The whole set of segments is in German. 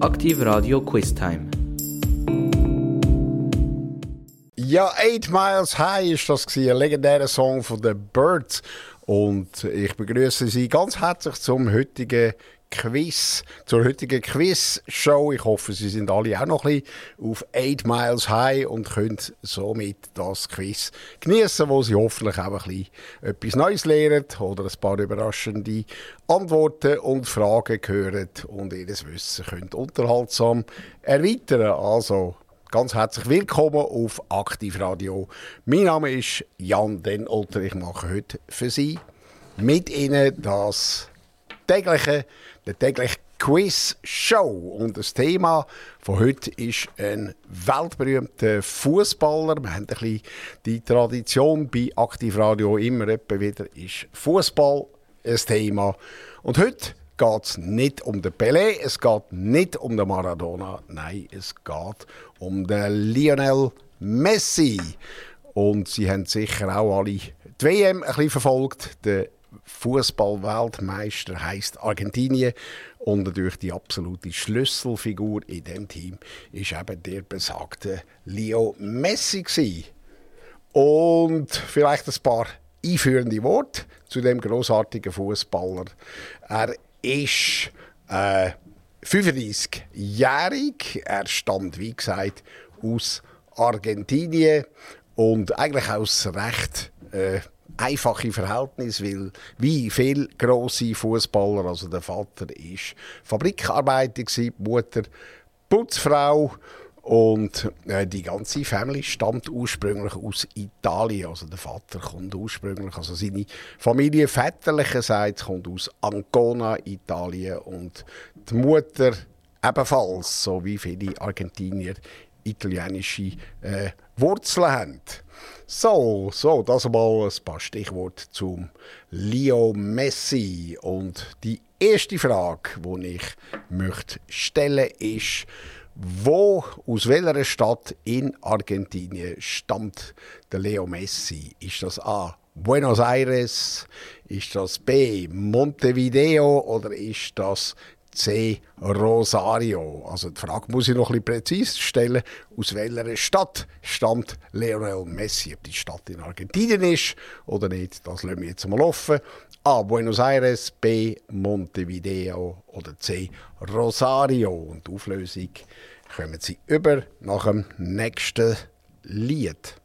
Aktiv Radio Quiz Time. Ja, Eight Miles High ist das gewesen, ein legendärer Song von The Birds. Und ich begrüße Sie ganz herzlich zum heutigen Quiz, zur heutigen Quiz-Show. Ich hoffe, Sie sind alle auch noch ein bisschen auf 8 Miles High und können somit das Quiz genießen, wo Sie hoffentlich auch ein bisschen etwas Neues lernen oder ein paar überraschende Antworten und Fragen hören und Ihr Wissen können unterhaltsam erweitern. Also ganz herzlich willkommen auf Aktivradio. Mein Name ist Jan Denolter. Ich mache heute für Sie mit Ihnen das tägliche der tägliche Quiz-Show. Und das Thema von heute ist ein weltberühmter Fußballer. Wir haben ein bisschen die Tradition bei Aktivradio immer wieder ist Fußball ein Thema. Und heute geht es nicht um den Pelé, es geht nicht um den Maradona, nein, es geht um den Lionel Messi. Und Sie haben sicher auch alle die WM ein bisschen verfolgt. Der Fußball-Weltmeister heißt Argentinien und natürlich die absolute Schlüsselfigur in dem Team ist eben der besagte Leo Messi gewesen. Und vielleicht ein paar einführende Worte zu dem großartigen Fußballer. Er ist äh, 35-jährig. Er stammt, wie gesagt, aus Argentinien und eigentlich aus recht äh, einfache Verhältnis, weil wie viele grosse Fußballer, also der Vater ist Fabrikarbeiter die Mutter Putzfrau und äh, die ganze Familie stammt ursprünglich aus Italien. Also der Vater kommt ursprünglich, also seine Familie väterlicherseits kommt aus Ancona, Italien und die Mutter ebenfalls, so wie viele Argentinier italienische äh, Wurzeln haben. So, so, das mal ein paar Stichworte zum Leo Messi. Und die erste Frage, die ich möchte stellen ist, wo, aus welcher Stadt in Argentinien stammt der Leo Messi? Ist das A. Buenos Aires? Ist das B. Montevideo? Oder ist das C. Rosario. Also die Frage muss ich noch ein bisschen stellen. Aus welcher Stadt stammt Lionel Messi? Ob die Stadt in Argentinien ist oder nicht, das lassen wir jetzt mal offen. A. Buenos Aires, B. Montevideo oder C. Rosario. Und die Auflösung kommen Sie über nach dem nächsten Lied.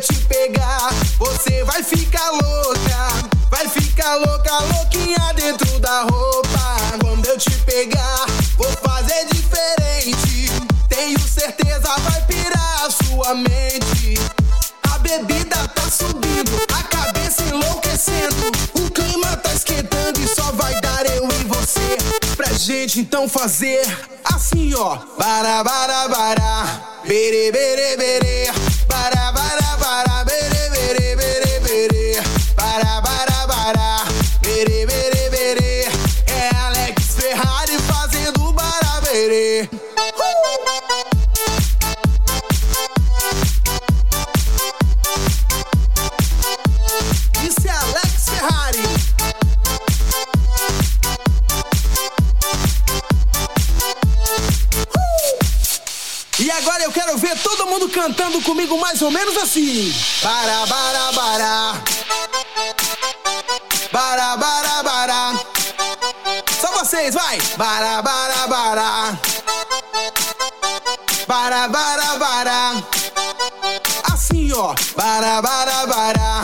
Te pegar, você vai ficar louca. Vai ficar louca, louquinha dentro da roupa. Quando eu te pegar, vou fazer diferente. Tenho certeza, vai pirar a sua mente. A bebida tá subindo, a cabeça enlouquecendo. O clima tá esquentando e só vai dar eu e você. Pra gente então fazer assim ó. Bara, bara, bara Bere, bere, bere. Bara, bara, bara Bere, bere, bere, bere. Bara, bara, bara Bere, bere, bere. É Alex Ferrari fazendo bara, bere. cantando comigo mais ou menos assim. bara bará, bará. Bará, bara bara, Só vocês, vai. bara bará, bara, Bará, bara bara, Assim, ó. bara bara bará.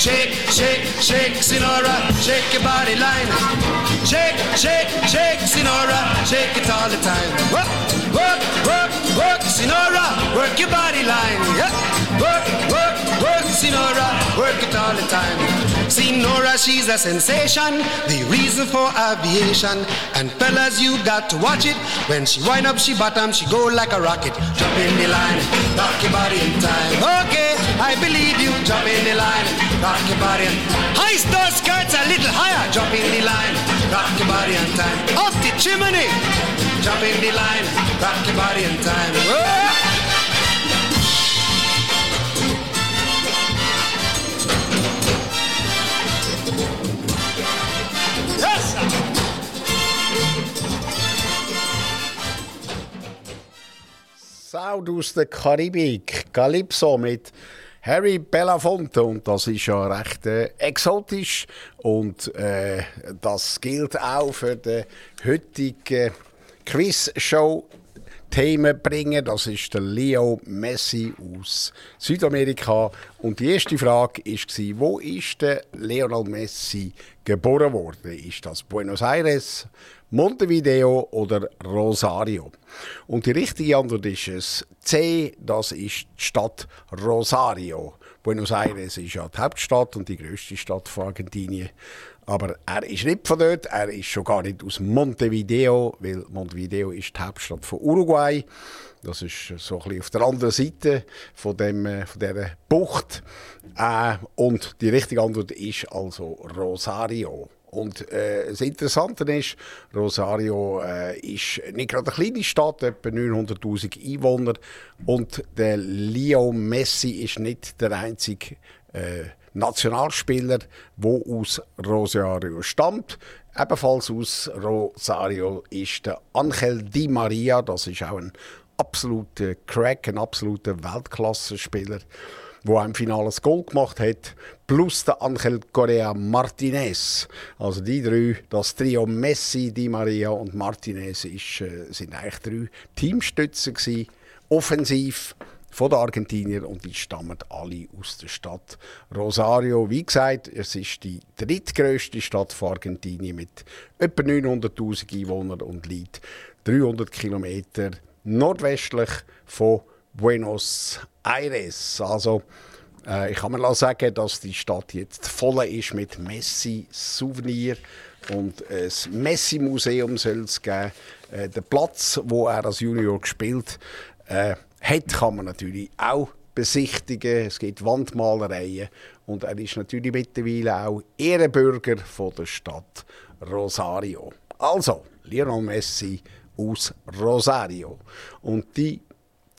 Shake, shake, shake, Sinora, shake your body line. Shake, shake, shake, Sinora, shake it all the time. Work, work, work, work, Sinora, work your body line. Yeah. Work, work, work, Sinora, work it all the time. Sinora, she's a sensation, the reason for aviation. And fellas, you got to watch it. When she wind up, she bottom, she go like a rocket. Jump in the line, rock your body in time. Okay, I believe you. Jump in the line, rock your body. High those skirts a little higher. Jump in the line, rock your body in time. Up the chimney, jump in the line, rock your body in time. Whoa! Sound aus der Karibik, Calypso mit Harry Belafonte und das ist ja recht äh, exotisch und äh, das gilt auch für die heutige Quiz-Show Themen bringen. Das ist der Leo Messi aus Südamerika. Und die erste Frage war, wo ist der Lionel Messi geboren worden? Ist das Buenos Aires, Montevideo oder Rosario? Und die richtige Antwort ist es C, das ist die Stadt Rosario. Buenos Aires ist ja die Hauptstadt und die größte Stadt von Argentinien. Aber er ist nicht von dort, er ist schon gar nicht aus Montevideo, weil Montevideo ist die Hauptstadt von Uruguay. Das ist so ein bisschen auf der anderen Seite von, dem, äh, von dieser Bucht. Äh, und die richtige Antwort ist also Rosario. Und äh, das Interessante ist, Rosario äh, ist nicht gerade eine kleine Stadt, etwa 900'000 Einwohner. Und der Leo Messi ist nicht der einzige äh, Nationalspieler, der aus Rosario stammt. Ebenfalls aus Rosario ist der Angel Di Maria, das ist auch ein absoluter Crack, ein absoluter Weltklasse-Spieler, der im Finale das Goal gemacht hat, plus der Angel Correa Martinez. Also die drei, das Trio Messi, Di Maria und Martinez, ist, äh, sind eigentlich drei Teamstützen gewesen, offensiv von den Argentinier und die stammen alle aus der Stadt Rosario. Wie gesagt, es ist die drittgrößte Stadt von Argentinien mit etwa 900.000 Einwohnern und liegt 300 Kilometer nordwestlich von Buenos Aires. Also äh, ich kann mir sagen, dass die Stadt jetzt voll ist mit Messi-Souvenir und ein Messi-Museum soll es geben. Äh, der Platz, wo er als Junior gespielt äh, hat, kann man natürlich auch besichtigen. Es gibt Wandmalereien und er ist natürlich mittlerweile auch Ehrenbürger von der Stadt Rosario. Also, Lionel Messi aus Rosario. Und die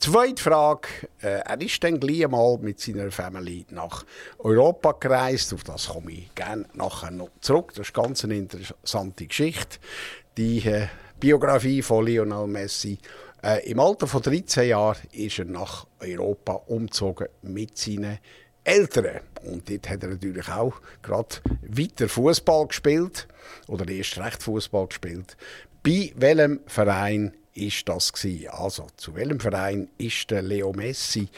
Zweite Frage. Äh, er ist dann gleich mal mit seiner Familie nach Europa gereist. Auf das komme ich gerne nachher noch zurück. Das ist ganz eine interessante Geschichte. Die äh, Biografie von Lionel Messi. Äh, Im Alter von 13 Jahren ist er nach Europa umgezogen mit seinen Eltern. Und dort hat er natürlich auch gerade weiter Fußball gespielt. Oder erst recht Fußball gespielt. Bei welchem Verein ist das gewesen? Also, zu welchem Verein ist der Leo Messi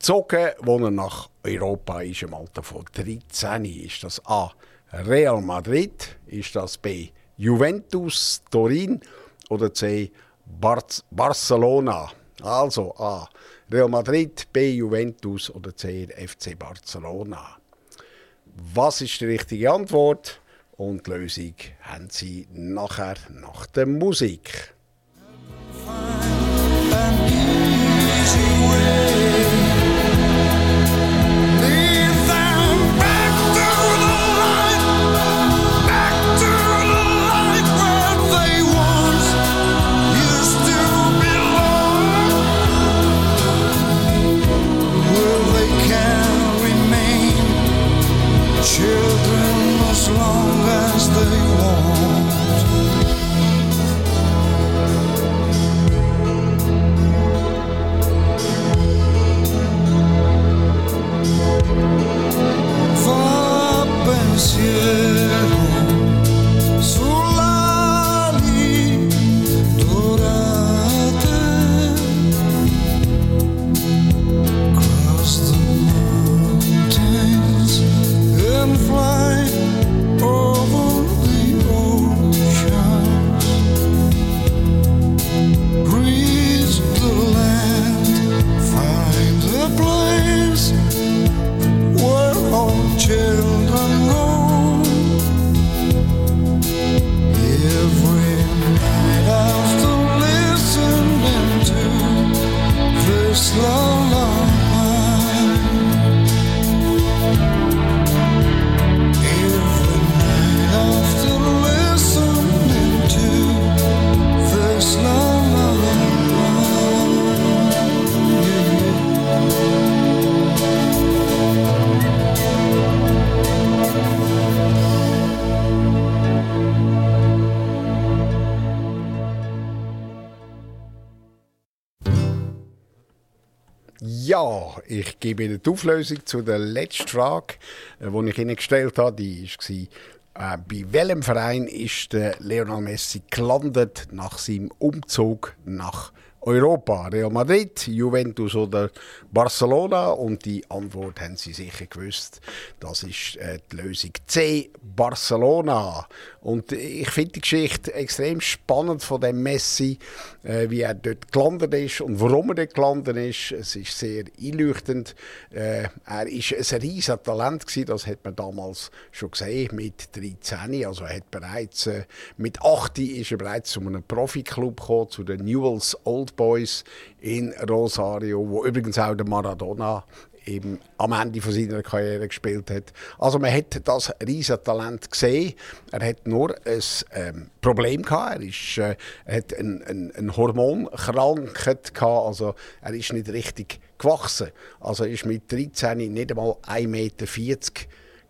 gezogen, wo er nach Europa ist im Alter von 13? Ist das A. Real Madrid? Ist das B. Juventus Turin? Oder C. Bar Barcelona? Also A. Real Madrid, B. Juventus oder C. FC Barcelona. Was ist die richtige Antwort? Und die Lösung haben Sie nachher nach der Musik. Children gebe Ihnen die Auflösung zu der letzten Frage, äh, die ich Ihnen gestellt habe. Die war, äh, bei welchem Verein ist Lionel Messi gelandet nach seinem Umzug nach Europa? Real Madrid, Juventus oder Barcelona? Und die Antwort haben Sie sicher gewusst. Das ist äh, die Lösung C, Barcelona. Und ich finde die Geschichte extrem spannend von dem Messi, äh, wie er dort gelandet ist und warum er dort gelandet ist. Es ist sehr einleuchtend. Äh, er ist ein riesiges Talent gewesen, das hat man damals schon gesehen mit 13. Also er hat bereits äh, mit 8 ist er bereits zu einem Profiklub gekommen, zu den Newell's Old Boys in Rosario, wo übrigens auch der Maradona eben am Ende von seiner Karriere gespielt hat. Also man hat das riesige Talent gesehen. Er hat nur ein ähm, Problem gehabt. Er, ist, äh, hat eine ein, ein Hormonkrankheit gehabt. Also er ist nicht richtig gewachsen. Also er ist mit 13 nicht einmal 1,40 Meter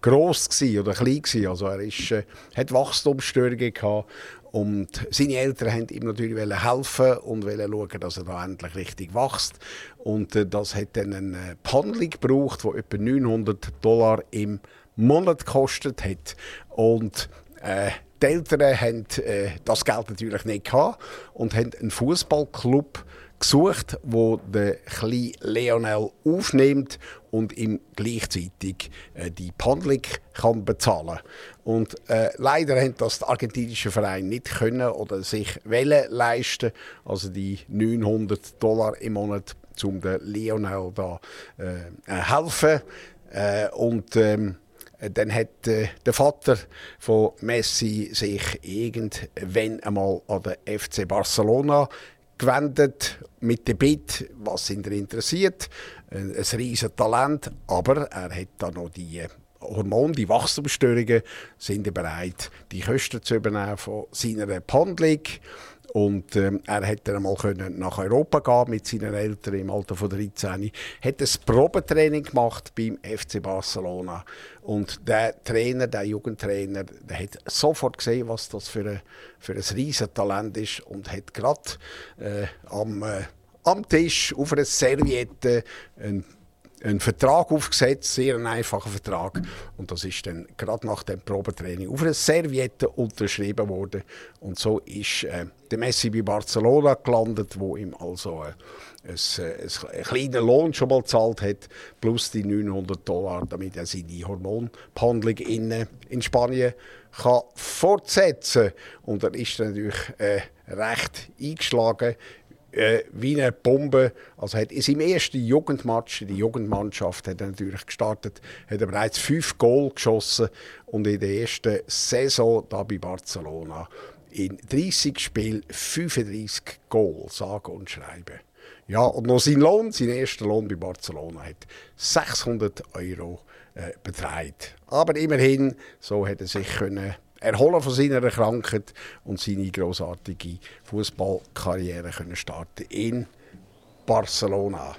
groß oder klein gsi. Also er ist, äh, hat Wachstumsstörungen gehabt und seine Eltern haben ihm natürlich helfen und schauen, dass er da endlich richtig wächst. Und äh, das hat dann eine Behandlung gebraucht, die etwa 900 Dollar im Monat gekostet hat. Und äh, die Eltern haben äh, das Geld natürlich nicht gehabt und haben einen Fußballclub gesucht, wo der kleine Leonel aufnimmt und ihm gleichzeitig äh, die Behandlung kann bezahlen Und äh, leider haben das die argentinischen Vereine nicht können oder sich wollen leisten, also die 900 Dollar im Monat, um den Leonel da äh, helfen. Äh, und ähm, dann hat äh, der Vater von Messi sich irgendwann einmal an den FC Barcelona gewendet mit dem Bild, was ihn interessiert. Ein, riesiges Talent, aber er hat da noch die äh, Hormone, die Wachstumsstörungen, sind bereit, die Kosten zu übernehmen von seiner Behandlung. Und ähm, er hätte dann einmal können nach Europa gehen mit seinen Eltern im Alter von 13. Hat ein Probetraining gemacht beim FC Barcelona. Und der Trainer, der Jugendtrainer, der hat sofort gesehen, was das für ein, für ein riesen Talent ist und hat gerade äh, am, äh, am Tisch auf einer Serviette ein einen Vertrag aufgesetzt, sehr einen einfachen Vertrag. Und das ist dann gerade nach dem Probetraining auf einer Serviette unterschrieben worden. Und so ist äh, der Messi bei Barcelona gelandet, wo ihm also äh, ein, äh, ein, einen kleinen Lohn schon mal gezahlt hat, plus die 900 Dollar, damit er seine Hormonbehandlung in, in Spanien kann fortsetzen Und er ist natürlich äh, recht eingeschlagen äh, wie eine Bombe. Also hat in seinem ersten Jugendmatch, die Jugendmannschaft, hat er natürlich gestartet, hat er bereits fünf Goal geschossen und in der ersten Saison da bei Barcelona in 30 Spielen 35 Goal, sage und schreiben. Ja, und noch sein Lohn, sein erster Lohn bei Barcelona, hat 600 Euro äh, beträgt. Aber immerhin, so hat er sich können erholen von seiner Krankheit und seine großartige Fußballkarriere können starten in Barcelona.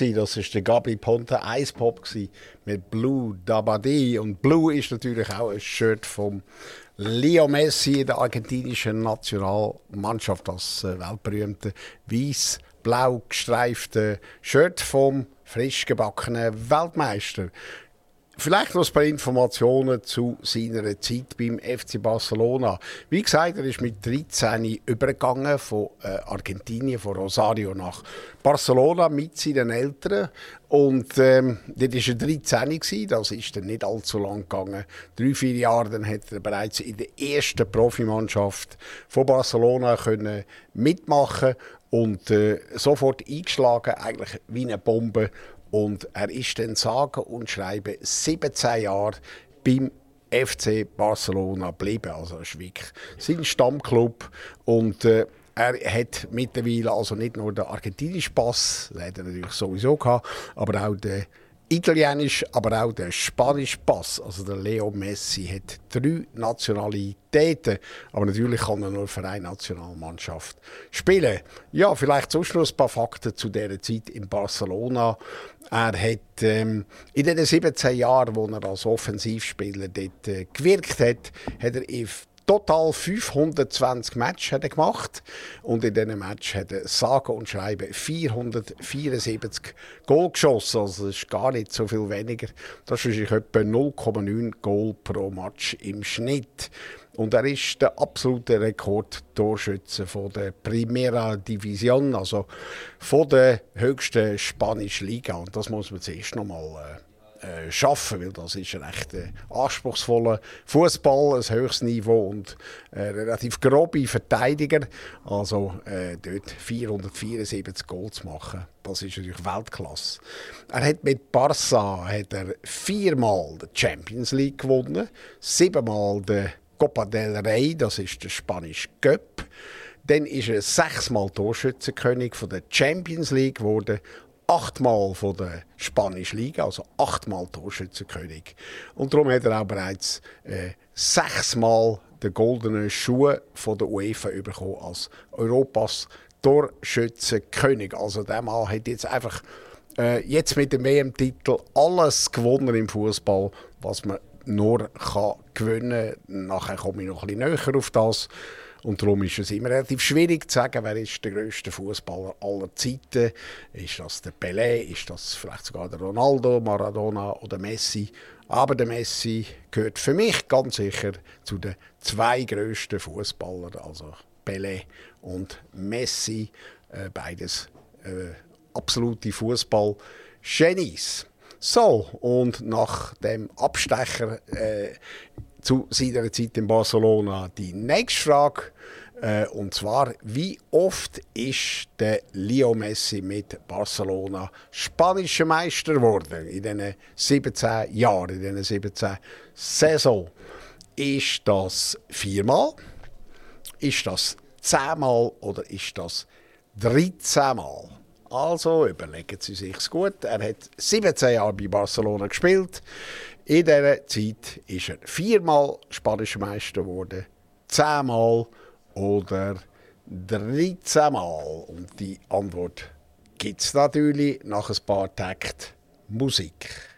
Das ist der Gabi Ponte Ice Pop gsi mit Blue Dabadi und Blue ist natürlich auch ein Shirt vom Leo Messi in der argentinischen Nationalmannschaft, das äh, weltberühmte weiß-blau gestreifte Shirt vom frisch gebackenen Weltmeister. Vielleicht noch ein paar Informationen zu seiner Zeit beim FC Barcelona. Wie gesagt, er ist mit 13 übergegangen von äh, Argentinien, von Rosario nach Barcelona mit seinen Eltern. Und ähm, dort war er 13, gewesen, das ist dann nicht allzu lang gegangen. Drei, vier Jahre dann hat er bereits in der ersten Profimannschaft von Barcelona können mitmachen und äh, sofort eingeschlagen, eigentlich wie eine Bombe. Und er ist dann sage und schreibe 17 Jahre beim FC Barcelona geblieben. Also das ist wirklich sein Stammclub. Und äh, er hat mittlerweile also nicht nur den argentinischen Pass, den hat er natürlich sowieso gehabt, aber auch den italienisch, aber auch der spanische Pass. Also der Leo Messi hat drei Nationalitäten, aber natürlich kann er nur für eine Nationalmannschaft spielen. Ja, vielleicht sonst noch ein paar Fakten zu dieser Zeit in Barcelona. Er hat ähm, in den 17 Jahren, wo er als Offensivspieler dort äh, gewirkt hat, hat er in Total 520 Matches hat er gemacht und in diesen Match hat er sage und schreibe 474 Goal geschossen. Also das ist gar nicht so viel weniger. Das ist etwa 0,9 Goal pro Match im Schnitt. Und er ist der absolute Rekordtorschütze von der Primera Division, also von der höchsten spanischen Liga. Und das muss man zuerst noch mal äh, äh, schaffen, weil das ist ein recht äh, anspruchsvoller Fußball, ein höchstes Niveau und äh, relativ grobe Verteidiger. Also äh, dort 474 Goal zu machen, das ist natürlich Weltklasse. Er hat mit Barça hat er viermal die Champions League gewonnen, siebenmal die Copa del Rey, das ist der spanische Cup. Dann ist er sechsmal Torschützenkönig von der Champions League geworden achtmal von der Spanischen Liga, also achtmal Torschützenkönig. Und darum hat er auch bereits äh, sechsmal den goldenen Schuh von der UEFA bekommen als Europas Torschützenkönig. Also der Mann hat jetzt einfach äh, jetzt mit dem WM-Titel alles gewonnen im Fußball, was man nur kann gewinnen kann. Nachher komme ich noch ein bisschen näher auf das. Und darum ist es immer relativ schwierig zu sagen, wer ist der grösste Fußballer aller Zeiten. Ist das der Pelé, ist das vielleicht sogar der Ronaldo, Maradona oder Messi. Aber der Messi gehört für mich ganz sicher zu den zwei grössten Fußballern, also Pelé und Messi. Äh, beides äh, absolute Fußball-Genies. So, und nach dem Abstecher äh, zu seiner Zeit in Barcelona die nächste Frage. Äh, und zwar, wie oft ist der Leo Messi mit Barcelona spanischer Meister geworden in diesen 17 Jahren, in diesen 17 Saison? Ist das viermal? Ist das zehnmal oder ist das 13 Mal? Also überlegen Sie sich's gut. Er hat 17 Jahre bei Barcelona gespielt. In dieser Zeit ist er viermal spanischer Meister geworden, zehnmal oder 13 Mal. Und die Antwort gibt es natürlich nach ein paar Takten Musik.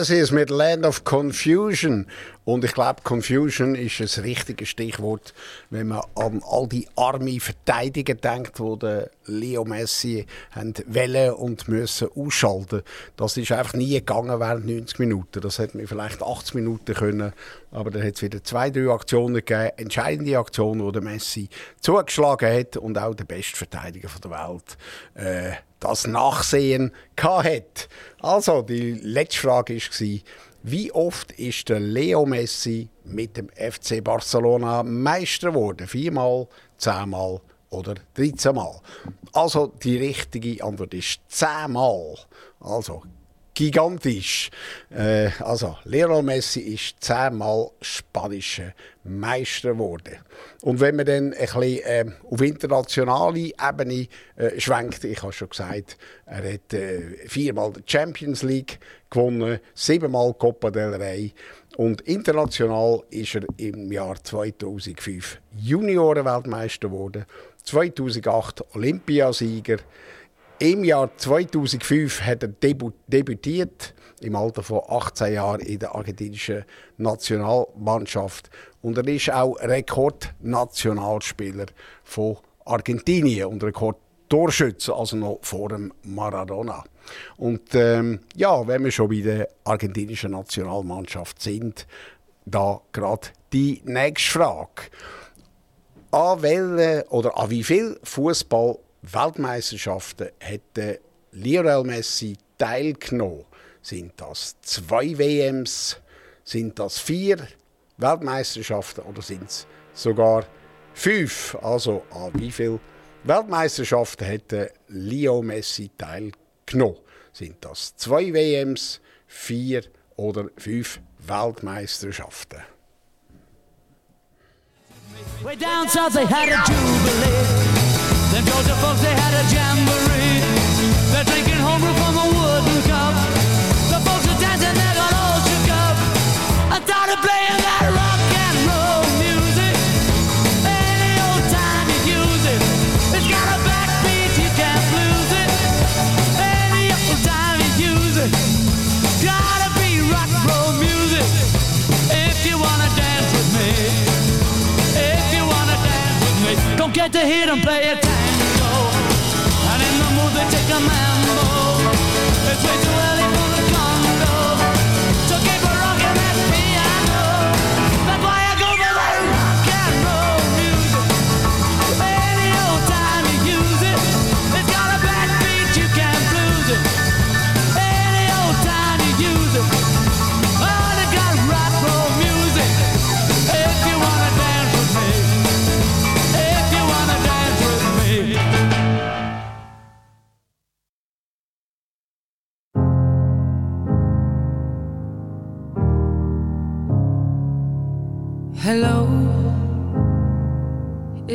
Genesis mit Land of Confusion. Und ich glaube, Confusion ist ein richtiges Stichwort, wenn man an all die arme Verteidiger denkt, die Leo Messi wollen und müssen ausschalten. Das ist einfach nie gegangen während 90 Minuten. Das hätte man vielleicht 80 Minuten können. Aber dann hat es wieder zwei, drei Aktionen gegeben. Entscheidende Aktionen, wo der Messi zugeschlagen hat und auch der beste Verteidiger der Welt äh, das Nachsehen hat. Also, die letzte Frage war, wie oft ist der Leo Messi mit dem FC Barcelona Meister geworden? Viermal, zehnmal oder 13 Mal? Also, die richtige Antwort ist zehnmal. Also, gigantisch. Äh, also, Lionel Messi ist zehnmal spanischer Meister geworden. Und wenn man dann ein bisschen ähm, auf internationale Ebene äh, schwenkt, ich habe schon gesagt, er hat äh, viermal die Champions League gewonnen, siebenmal Copa del Rey und international ist er im Jahr 2005 Juniorenweltmeister geworden, 2008 Olympiasieger, im Jahr 2005 hat er debütiert, im Alter von 18 Jahren in der argentinischen Nationalmannschaft. Und er ist auch Rekordnationalspieler von Argentinien und Rekordtorschütze, also noch vor dem Maradona. Und ähm, ja, wenn wir schon bei der argentinischen Nationalmannschaft sind, da gerade die nächste Frage. An welchen oder an wie viel Fußball-Weltmeisterschaften hätte Lionel Messi teilgenommen? Sind das zwei WMs? Sind das vier Weltmeisterschaften oder sind es sogar fünf? Also an wie viel Weltmeisterschaften hätte Leo Messi teilgenommen? Sind das zwei WMs, vier oder fünf Weltmeisterschaften? Way down south they had a jubilee. Them Georgia folks they had a jamboree. They're drinking homebrew from a wooden cup. hit and play a tango. And in the mood they take a mambo. It's way too early.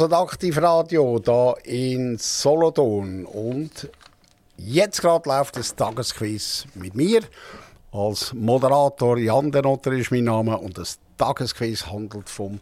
Hören Aktivradio da in Solothurn und jetzt gerade läuft das Tagesquiz mit mir. Als Moderator Jan Denotter ist mein Name und das Tagesquiz handelt vom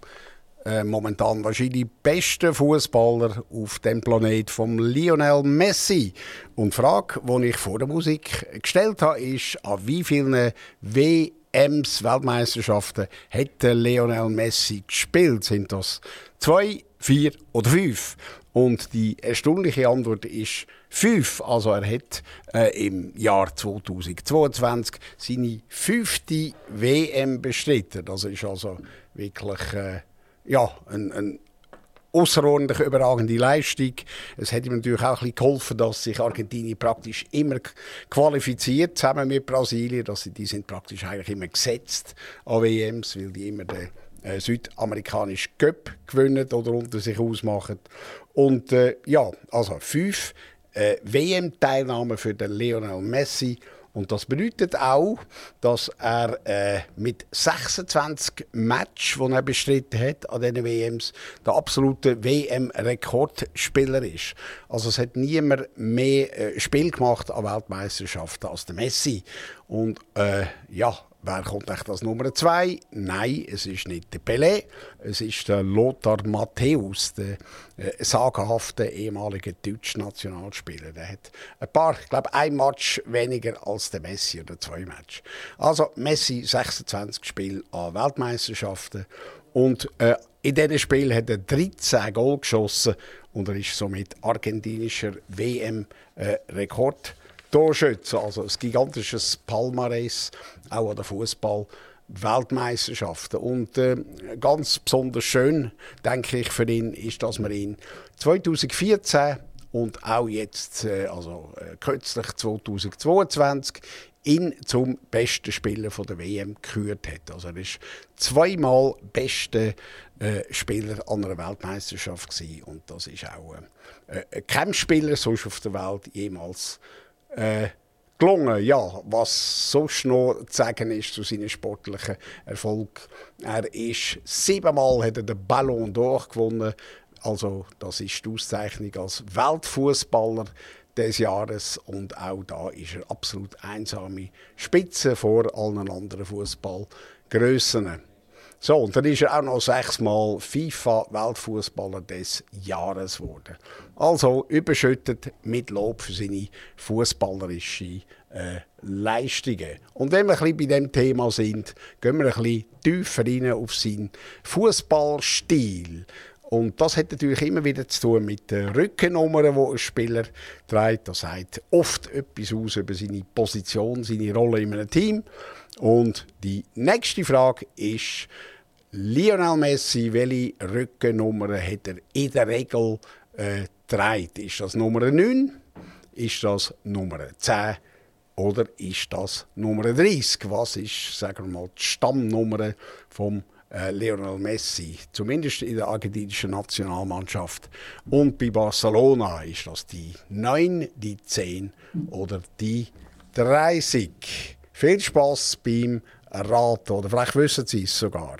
äh, momentan wahrscheinlich besten Fußballer auf dem Planet, vom Lionel Messi. Und die Frage, die ich vor der Musik gestellt habe, ist, an wie vielen WMs, Weltmeisterschaften, hat der Lionel Messi gespielt? Sind das zwei, vier oder fünf? Und die erstaunliche Antwort ist fünf. Also er hat äh, im Jahr 2022 seine fünfte WM bestritten. Das ist also wirklich äh, ja, ein, ein außerordentlich überragende Leistung. Es hat ihm natürlich auch ein bisschen geholfen, dass sich Argentinien praktisch immer qualifiziert, zusammen mit Brasilien. Dass sie, die sind praktisch eigentlich immer gesetzt an WMs, weil die immer den äh, südamerikanischen Cup gewinnen oder unter sich ausmachen. Und äh, ja, also fünf äh, WM-Teilnahmen für den Lionel Messi. Und das bedeutet auch, dass er äh, mit 26 Matches, die er bestritten hat an diesen WMs, der absolute WM-Rekordspieler ist. Also es hat niemand mehr äh, Spiel gemacht an Weltmeisterschaften als der Messi. Und äh, ja, Wer kommt echt als Nummer zwei? Nein, es ist nicht der Pelé, es ist der Lothar Matthäus, der äh, sagenhafte ehemalige deutsche Nationalspieler. Der hat ein paar, ich glaube, ein Match weniger als der Messi oder zwei Match. Also Messi 26 Spiele an Weltmeisterschaften und äh, in diesen Spielen hat er 13 Goal geschossen und er ist somit argentinischer WM-Rekord. Torschütze, also ein gigantisches Palmares, auch an der Fußball. Weltmeisterschaften. Und äh, ganz besonders schön, denke ich, für ihn ist, dass man ihn 2014 und auch jetzt, äh, also äh, kürzlich 2022, ihn zum besten Spieler der WM gekürt hat. Also er ist zweimal bester äh, Spieler an einer Weltmeisterschaft gewesen. und das ist auch äh, äh, kein Spieler sonst auf der Welt jemals äh, gelungen. Ja, was sonst noch zu sagen ist zu seinem sportlichen Erfolg. Er ist siebenmal hat er den Ballon d'Or gewonnen. Also das ist die Auszeichnung als Weltfußballer des Jahres und auch da ist er absolut einsame Spitze vor allen anderen Fußballgrössen. So, und dann ist er auch noch sechsmal FIFA-Weltfußballer des Jahres geworden. Also überschüttet mit Lob für seine fußballerische äh, Leistungen. Und wenn wir ein bisschen bei dem Thema sind, gehen wir ein bisschen tiefer rein auf seinen Fußballstil. Und das hat natürlich immer wieder zu tun mit den Rückennummern, die ein Spieler trägt. Das sagt oft etwas aus über seine Position, seine Rolle in einem Team. Und die nächste Frage ist, Lionel Messi, welche Rückennummer hat er in der Regel äh? Ist das Nummer 9? Ist das Nummer 10? Oder ist das Nummer 30? Was ist, sagen wir mal, die Stammnummer vom äh, Lionel Messi? Zumindest in der argentinischen Nationalmannschaft. Und bei Barcelona ist das die 9, die 10 oder die 30. Viel Spaß beim Raten. Oder vielleicht wissen Sie es sogar.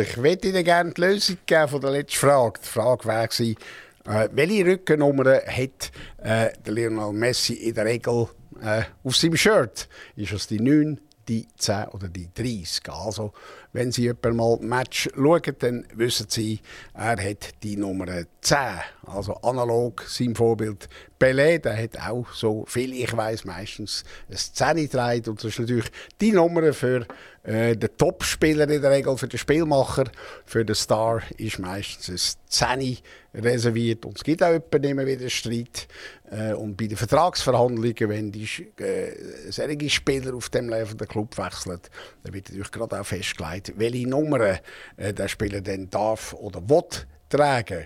Ich möchte Ihnen gerne die Lösung geben von der letzten Frage. Die Frage war, äh, welche Rückennummer hat äh, Lionel Messi in der Regel äh, auf seinem Shirt? Ist es die 9, die 10 oder die 30? Also, wenn Sie jemand mal Match schauen, dann wissen Sie, er hat die Nummer 10. Also analog seinem Vorbild Pelé, der hat auch so viel ich weiß meistens ein 10 getragen. Und das ist natürlich die Nummer für äh, den Topspieler in der Regel, für den Spielmacher. Für den Star ist meistens ein 10 reserviert. Und es gibt auch immer wieder Streit. Äh, und bei den Vertragsverhandlungen, wenn die äh, solche Spieler auf dem Level den Club wechseln, dann wird natürlich gerade auch festgelegt, welche Nummern äh, der Spieler dann darf oder will tragen.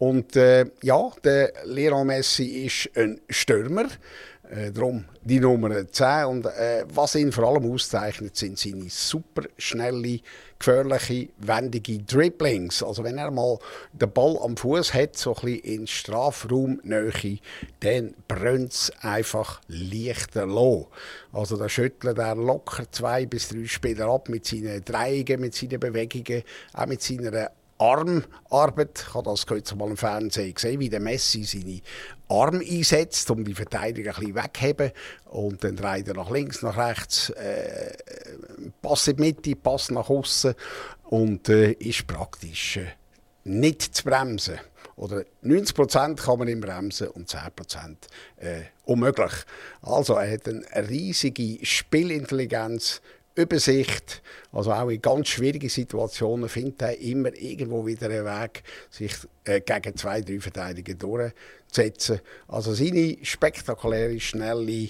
Und äh, ja, der Lionel Messi ist ein Stürmer. Äh, darum die Nummer 10. Und äh, was ihn vor allem auszeichnet, sind seine super schnelle, gefährliche, wendige Dribblings. Also wenn er mal den Ball am Fuß hat, so ein bisschen in Strafraum dann brennt es einfach leichter los. Also da schüttelt er locker zwei bis drei Spieler ab mit seinen Drehungen, mit seinen Bewegungen, auch mit seiner Armarbeit. Ich habe das kürzlich mal im Fernsehen gesehen, wie der Messi seine Arme einsetzt, um die Verteidiger ein bisschen wegzuheben. Und dann dreht er nach links, nach rechts, äh, Pass in die Mitte, Pass nach außen und äh, ist praktisch äh, nicht zu bremsen. Oder 90% kann man ihm bremsen und 10% äh, unmöglich. Also er hat eine riesige Spielintelligenz, Übersicht, also auch in ganz schwierigen Situationen findet er immer irgendwo wieder einen Weg, sich äh, gegen zwei, drei Verteidiger durchzusetzen. Also seine spektakuläre, schnelle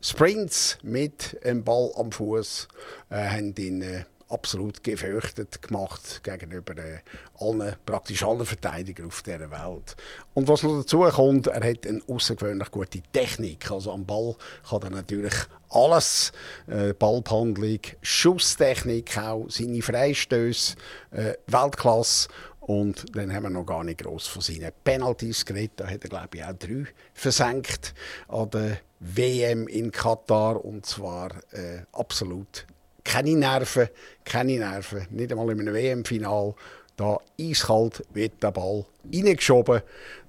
Sprints mit dem Ball am Fuß äh, haben ihn äh, absolut gefürchtet gemacht gegenüber äh, allen, praktisch allen Verteidigern auf dieser Welt. Und was noch dazu kommt, er hat eine außergewöhnlich gute Technik. Also am Ball kann er natürlich alles, äh, Ballbehandlung, Schusstechnik auch, seine Freistöße, äh, Weltklasse. Und dann haben wir noch gar nicht groß von seinen Penalties geredet. Da hat er, glaube ich, auch drei versenkt an der WM in Katar. Und zwar äh, absolut keine Nerven, keine Nerven. Nicht einmal in einem WM-Final. Da eiskalt wird der Ball reingeschoben.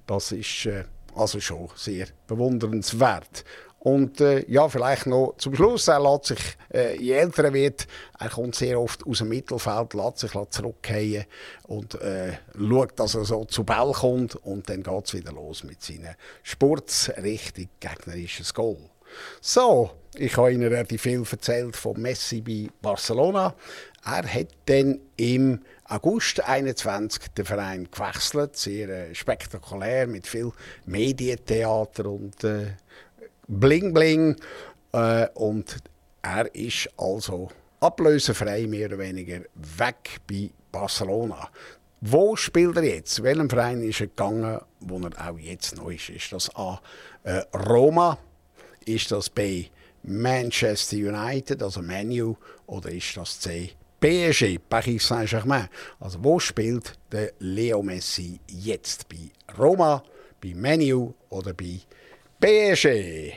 Das ist äh, also schon sehr bewundernswert. Und äh, ja, vielleicht noch zum Schluss, er lässt sich, äh, je älter er wird, er kommt sehr oft aus dem Mittelfeld, lässt sich zurückgehen und äh, schaut, dass er so zu Ball kommt und dann geht es wieder los mit seinen Spurts Richtung gegnerisches Goal. So, ich habe Ihnen relativ viel erzählt von Messi bei Barcelona. Er hat dann im August 21 den Verein gewechselt, sehr äh, spektakulär mit viel Medientheater und äh, Bling Bling. Äh, und er ist also ablösefrei mehr oder weniger weg bei Barcelona. Wo spielt er jetzt? Welchem Verein ist er gegangen, wo er auch jetzt noch ist? Ist das A. Äh, Roma? Ist das B. Manchester United, also Manu? Oder ist das C. PSG, Paris Saint-Germain? Also wo spielt der Leo Messi jetzt? Bei Roma, bei Manu oder bei PSG?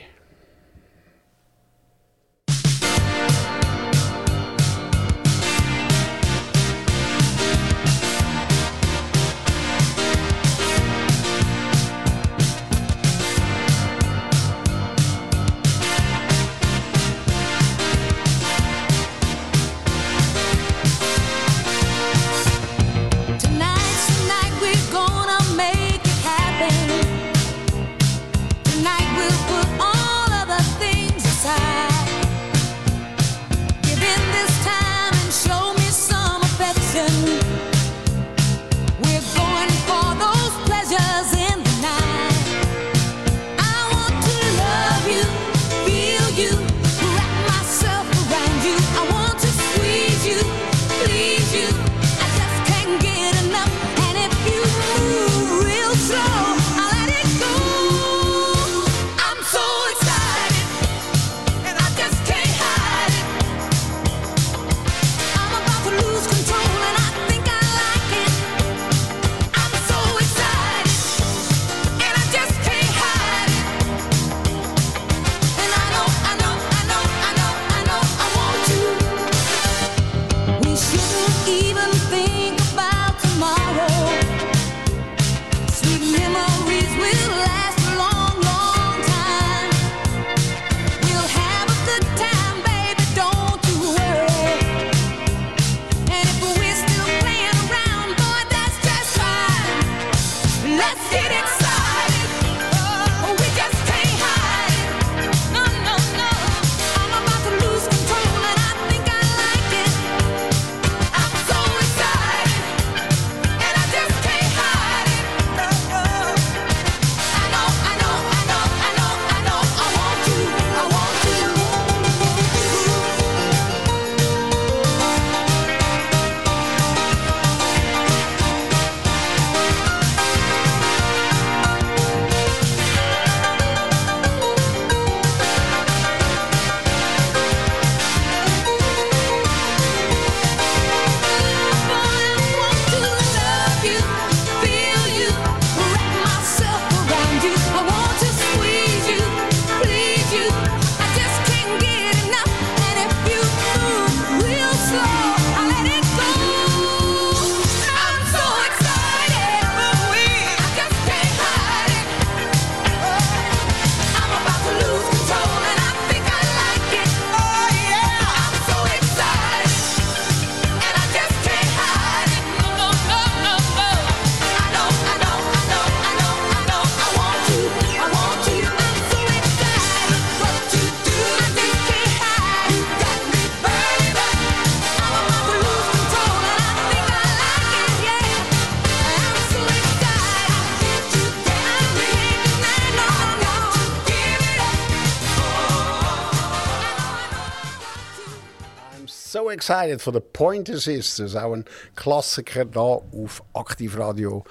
So Excited von den Pointer Sisters, auch ein Klassiker da auf Aktivradio.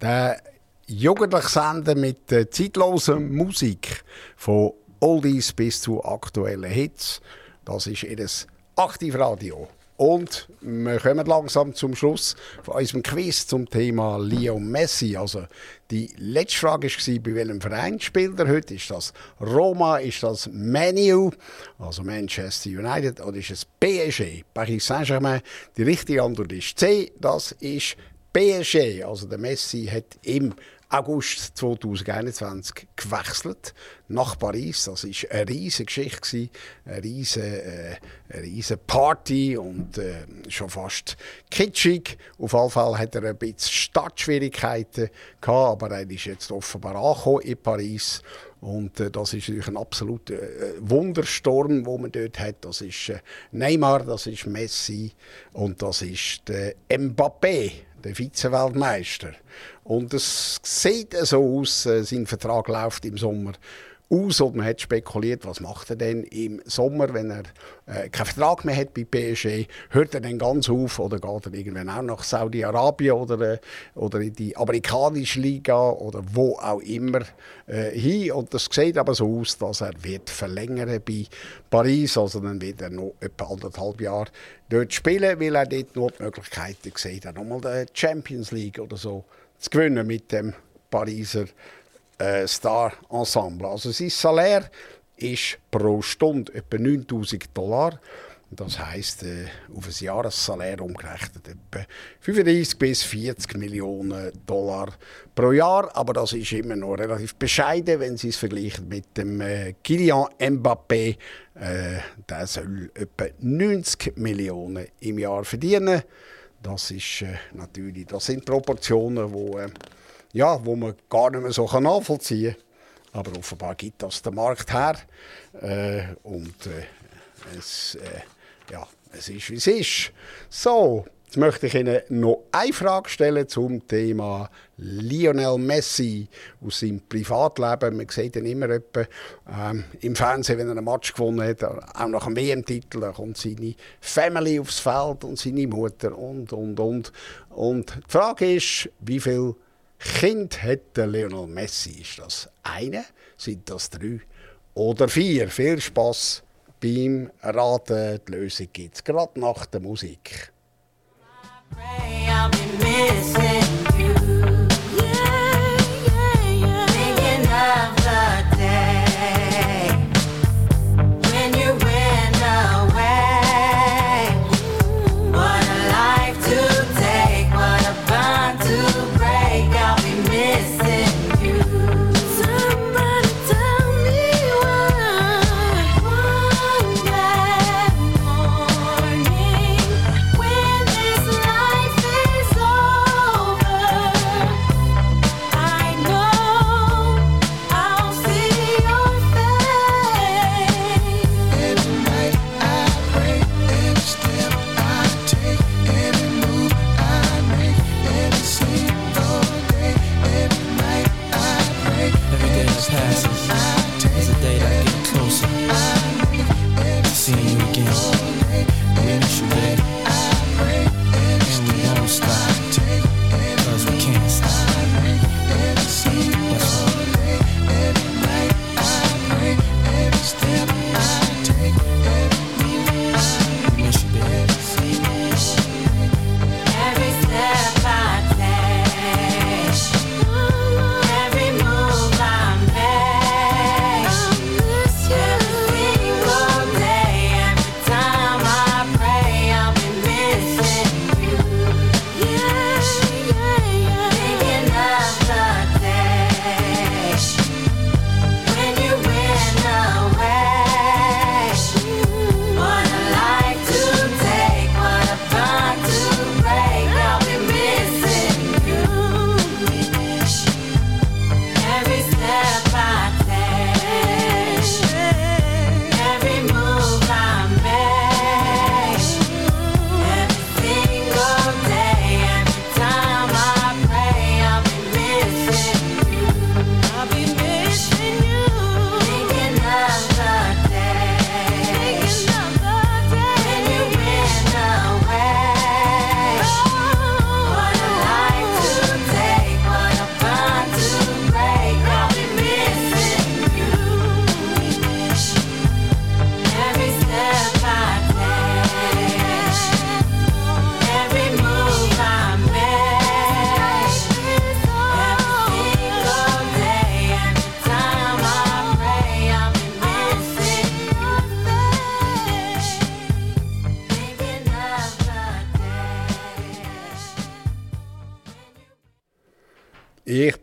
Der jugendliche Sender mit äh, zeitloser Musik von Oldies bis zu aktuellen Hits. Das ist ihr Aktivradio. Und wir kommen langsam zum Schluss von unserem Quiz zum Thema Leo Messi. Also die letzte Frage war, bei welchem Verein spielt er heute? Ist das Roma, ist das Manu, also Manchester United, oder ist es PSG, Paris Saint-Germain? Die richtige Antwort ist C, das ist PSG. Also der Messi hat im August 2021 gewechselt nach Paris. Das war eine riesige Geschichte, eine riesige, äh, eine riesige Party und äh, schon fast kitschig. Auf jeden Fall hat er ein bisschen Startschwierigkeiten gehabt, aber er ist jetzt offenbar angekommen in Paris. Und äh, das ist natürlich ein absoluter äh, Wundersturm, den man dort hat. Das ist äh, Neymar, das ist Messi und das ist äh, Mbappé, der Vize-Weltmeister. Und es sieht so aus, äh, sein Vertrag läuft im Sommer aus und man hat spekuliert, was macht er denn im Sommer, wenn er äh, keinen Vertrag mehr hat bei PSG, hört er dann ganz auf oder geht er irgendwann auch nach Saudi-Arabien oder, äh, oder in die amerikanische Liga oder wo auch immer äh, hin? Und das sieht aber so aus, dass er wird verlängern bei Paris, also dann wird er noch etwa anderthalb Jahre dort spielen, weil er dort noch die Möglichkeiten sieht, auch nochmal die Champions League oder so zu gewinnen mit dem Pariser äh, Star Ensemble. Also sein Salär ist pro Stunde etwa 9000 Dollar. Das heisst, äh, auf ein Jahressalär umgerechnet etwa 35 bis 40 Millionen Dollar pro Jahr. Aber das ist immer noch relativ bescheiden, wenn Sie es vergleichen mit dem äh, Kylian Mbappé. Äh, der soll etwa 90 Millionen im Jahr verdienen. Das ist äh, natürlich, das sind Proportionen, wo, äh, ja, wo man gar nicht mehr so nachvollziehen kann. Aber offenbar gibt das der Markt her. Äh, und äh, es, äh, ja, es ist, wie es ist. So, jetzt möchte ich Ihnen noch eine Frage stellen zum Thema Lionel Messi aus seinem Privatleben. Man sieht ihn immer etwa, ähm, im Fernsehen, wenn er einen Match gewonnen hat, auch nach einem WM-Titel, kommt seine Family aufs Feld und seine Mutter und, und, und. Und die Frage ist, wie viel Kind hat der Lionel Messi? Ist das eine? Sind das drei? Oder vier? Viel Spaß beim Raten. Die Lösung gibt es gerade nach der Musik. I'll be missing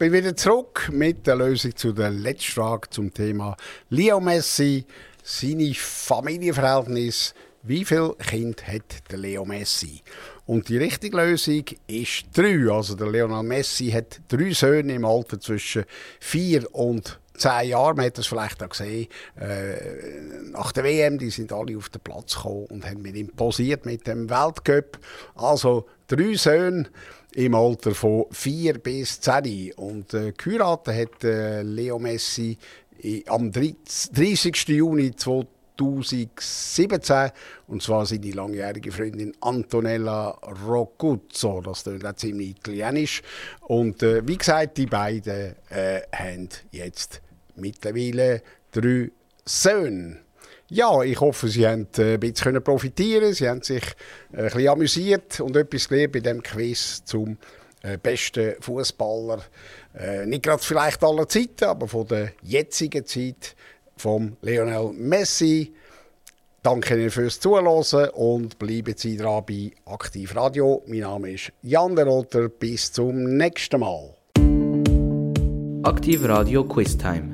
bin wieder zurück mit der Lösung zu der letzten Frage zum Thema Leo Messi, seine Familienverhältnis. Wie viele Kinder hat der Leo Messi? Und die richtige Lösung ist drei. Also der Lionel Messi hat drei Söhne im Alter zwischen vier und zehn Jahren. Man hat das vielleicht auch gesehen. Äh, nach der WM, die sind alle auf den Platz gekommen und haben mit ihm posiert mit dem Weltcup. Also drei Söhne im Alter von 4 bis 10. Und äh, geheiratet hat äh, Leo Messi am 30. Juni 2017. Und zwar seine langjährige Freundin Antonella Roccuzzo. Das klingt auch ziemlich italienisch. Und äh, wie gesagt, die beiden äh, haben jetzt mittlerweile drei Söhne. Ja, ich hoffe, Sie haben äh, ein bisschen profitieren Sie haben sich äh, ein bisschen amüsiert und etwas gelernt bei dem Quiz zum äh, besten Fußballer. Nicht gerade vielleicht aller Zeiten, aber von der jetzigen Zeit vom Lionel Messi. Danke Ihnen fürs Zuhören und bleiben Sie dran bei Aktiv Radio. Mein Name ist Jan der Rotter. Bis zum nächsten Mal. Aktiv Radio Quiz Time.